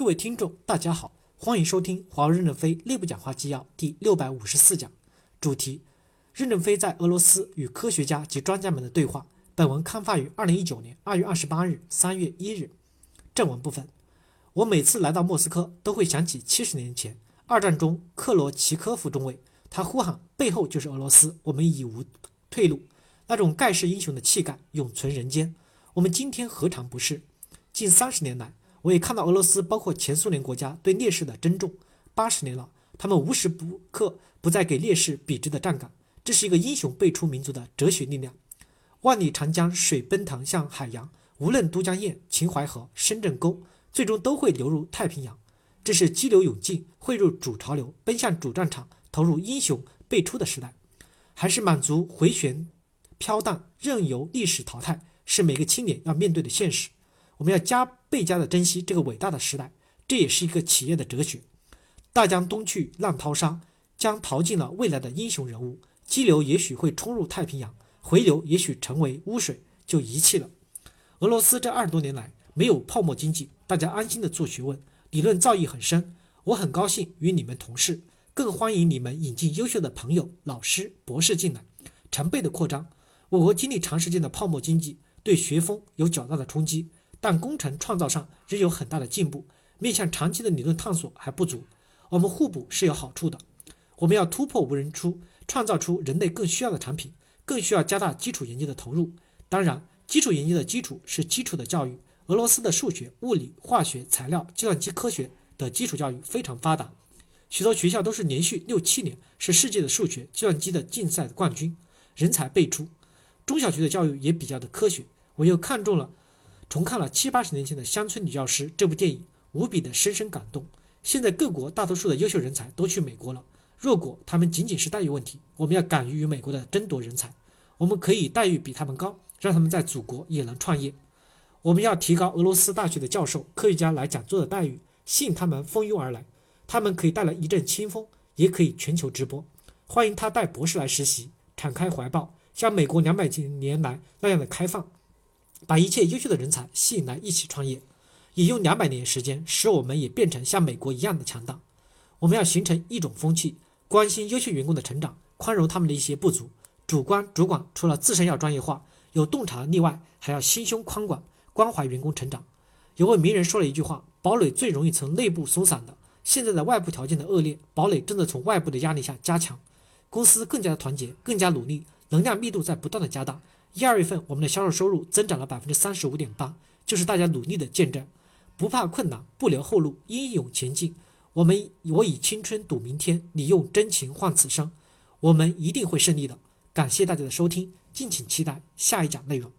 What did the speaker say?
各位听众，大家好，欢迎收听华为任正非内部讲话纪要第六百五十四讲，主题：任正非在俄罗斯与科学家及专家们的对话。本文刊发于二零一九年二月二十八日、三月一日。正文部分：我每次来到莫斯科，都会想起七十年前二战中克罗奇科夫中尉，他呼喊“背后就是俄罗斯，我们已无退路”，那种盖世英雄的气概永存人间。我们今天何尝不是？近三十年来，我也看到俄罗斯，包括前苏联国家对烈士的珍重。八十年了，他们无时不刻不在给烈士笔直的站岗。这是一个英雄辈出民族的哲学力量。万里长江水奔腾向海洋，无论都江堰、秦淮河、深圳沟，最终都会流入太平洋。这是激流勇进，汇入主潮流，奔向主战场，投入英雄辈出的时代，还是满足回旋飘荡，任由历史淘汰，是每个青年要面对的现实。我们要加倍加的珍惜这个伟大的时代，这也是一个企业的哲学。大江东去，浪淘沙，将淘尽了未来的英雄人物。激流也许会冲入太平洋，回流也许成为污水，就遗弃了。俄罗斯这二十多年来没有泡沫经济，大家安心的做学问，理论造诣很深。我很高兴与你们同事，更欢迎你们引进优秀的朋友、老师、博士进来，成倍的扩张。我国经历长时间的泡沫经济，对学风有较大的冲击。但工程创造上仍有很大的进步，面向长期的理论探索还不足。我们互补是有好处的。我们要突破无人出，创造出人类更需要的产品，更需要加大基础研究的投入。当然，基础研究的基础是基础的教育。俄罗斯的数学、物理、化学、材料、计算机科学的基础教育非常发达，许多学校都是连续六七年是世界的数学、计算机的竞赛的冠军，人才辈出。中小学的教育也比较的科学。我又看中了。重看了七八十年前的《乡村女教师》这部电影，无比的深深感动。现在各国大多数的优秀人才都去美国了，若果他们仅仅是待遇问题，我们要敢于与美国的争夺人才，我们可以待遇比他们高，让他们在祖国也能创业。我们要提高俄罗斯大学的教授、科学家来讲座的待遇，吸引他们蜂拥而来。他们可以带来一阵清风，也可以全球直播。欢迎他带博士来实习，敞开怀抱，像美国两百几年来那样的开放。把一切优秀的人才吸引来一起创业，也用两百年时间使我们也变成像美国一样的强大。我们要形成一种风气，关心优秀员工的成长，宽容他们的一些不足。主观主管除了自身要专业化，有洞察力外，还要心胸宽广，关怀员工成长。有位名人说了一句话：“堡垒最容易从内部松散的。”现在的外部条件的恶劣，堡垒正在从外部的压力下加强。公司更加的团结，更加努力，能量密度在不断的加大。一二月份，我们的销售收入增长了百分之三十五点八，就是大家努力的见证。不怕困难，不留后路，英勇前进。我们我以青春赌明天，你用真情换此生。我们一定会胜利的。感谢大家的收听，敬请期待下一讲内容。